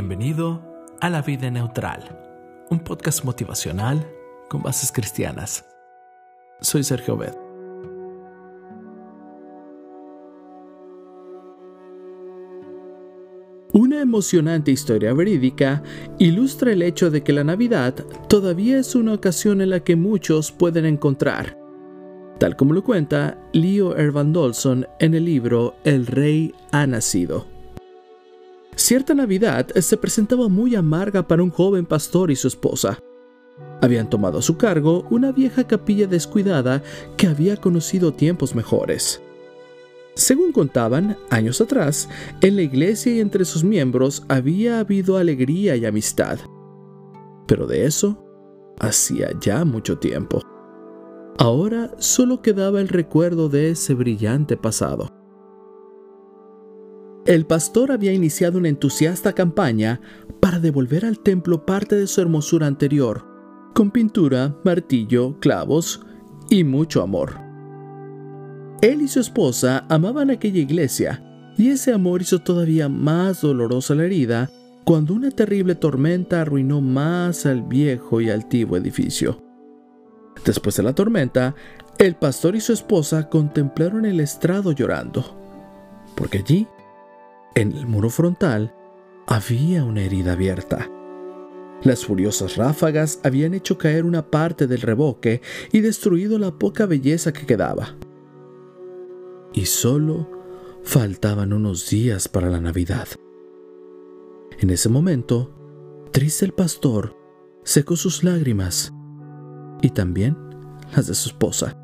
Bienvenido a La Vida Neutral, un podcast motivacional con bases cristianas. Soy Sergio Bed. Una emocionante historia verídica ilustra el hecho de que la Navidad todavía es una ocasión en la que muchos pueden encontrar, tal como lo cuenta Leo Ervan Dolson en el libro El Rey ha nacido. Cierta Navidad se presentaba muy amarga para un joven pastor y su esposa. Habían tomado a su cargo una vieja capilla descuidada que había conocido tiempos mejores. Según contaban, años atrás, en la iglesia y entre sus miembros había habido alegría y amistad. Pero de eso hacía ya mucho tiempo. Ahora solo quedaba el recuerdo de ese brillante pasado. El pastor había iniciado una entusiasta campaña para devolver al templo parte de su hermosura anterior, con pintura, martillo, clavos y mucho amor. Él y su esposa amaban aquella iglesia, y ese amor hizo todavía más dolorosa la herida cuando una terrible tormenta arruinó más al viejo y altivo edificio. Después de la tormenta, el pastor y su esposa contemplaron el estrado llorando, porque allí en el muro frontal había una herida abierta. Las furiosas ráfagas habían hecho caer una parte del reboque y destruido la poca belleza que quedaba. Y solo faltaban unos días para la Navidad. En ese momento, triste el pastor secó sus lágrimas y también las de su esposa.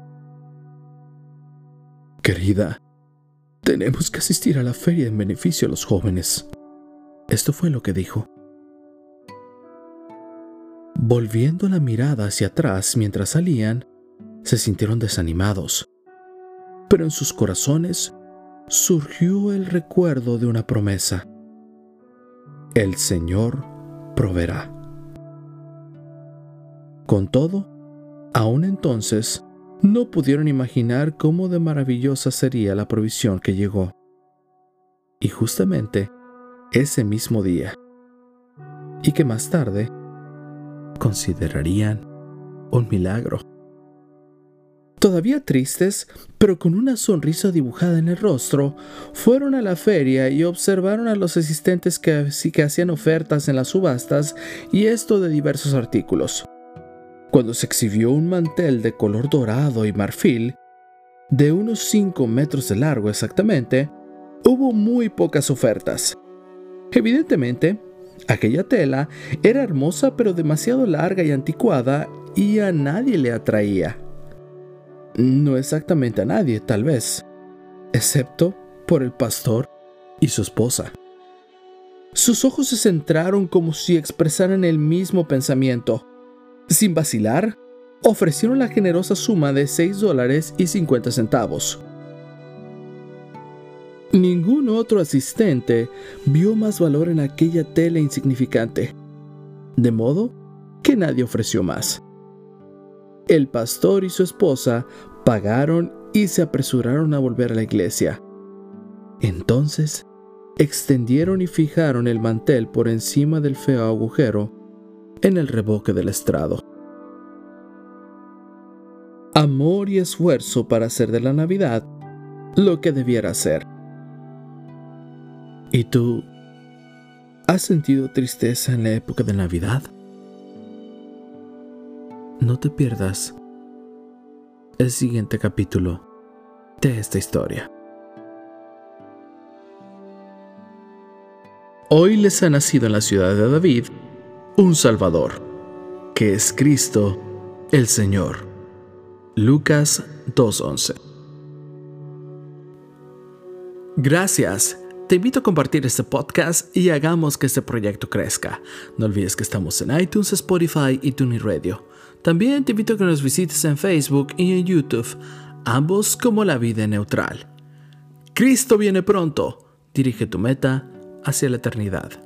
Querida, tenemos que asistir a la feria en beneficio a los jóvenes. Esto fue lo que dijo. Volviendo la mirada hacia atrás mientras salían, se sintieron desanimados. Pero en sus corazones surgió el recuerdo de una promesa. El Señor proveerá. Con todo, aún entonces, no pudieron imaginar cómo de maravillosa sería la provisión que llegó. Y justamente ese mismo día, y que más tarde considerarían un milagro. Todavía tristes, pero con una sonrisa dibujada en el rostro, fueron a la feria y observaron a los asistentes que, que hacían ofertas en las subastas y esto de diversos artículos cuando se exhibió un mantel de color dorado y marfil, de unos 5 metros de largo exactamente, hubo muy pocas ofertas. Evidentemente, aquella tela era hermosa pero demasiado larga y anticuada y a nadie le atraía. No exactamente a nadie, tal vez, excepto por el pastor y su esposa. Sus ojos se centraron como si expresaran el mismo pensamiento. Sin vacilar, ofrecieron la generosa suma de 6 dólares y 50 centavos. Ningún otro asistente vio más valor en aquella tela insignificante, de modo que nadie ofreció más. El pastor y su esposa pagaron y se apresuraron a volver a la iglesia. Entonces, extendieron y fijaron el mantel por encima del feo agujero en el reboque del estrado. Amor y esfuerzo para hacer de la Navidad lo que debiera ser. ¿Y tú has sentido tristeza en la época de Navidad? No te pierdas el siguiente capítulo de esta historia. Hoy les ha nacido en la ciudad de David un Salvador, que es Cristo el Señor. Lucas 2.11 Gracias. Te invito a compartir este podcast y hagamos que este proyecto crezca. No olvides que estamos en iTunes, Spotify y TuneIn Radio. También te invito a que nos visites en Facebook y en YouTube, ambos como La Vida Neutral. Cristo viene pronto. Dirige tu meta hacia la eternidad.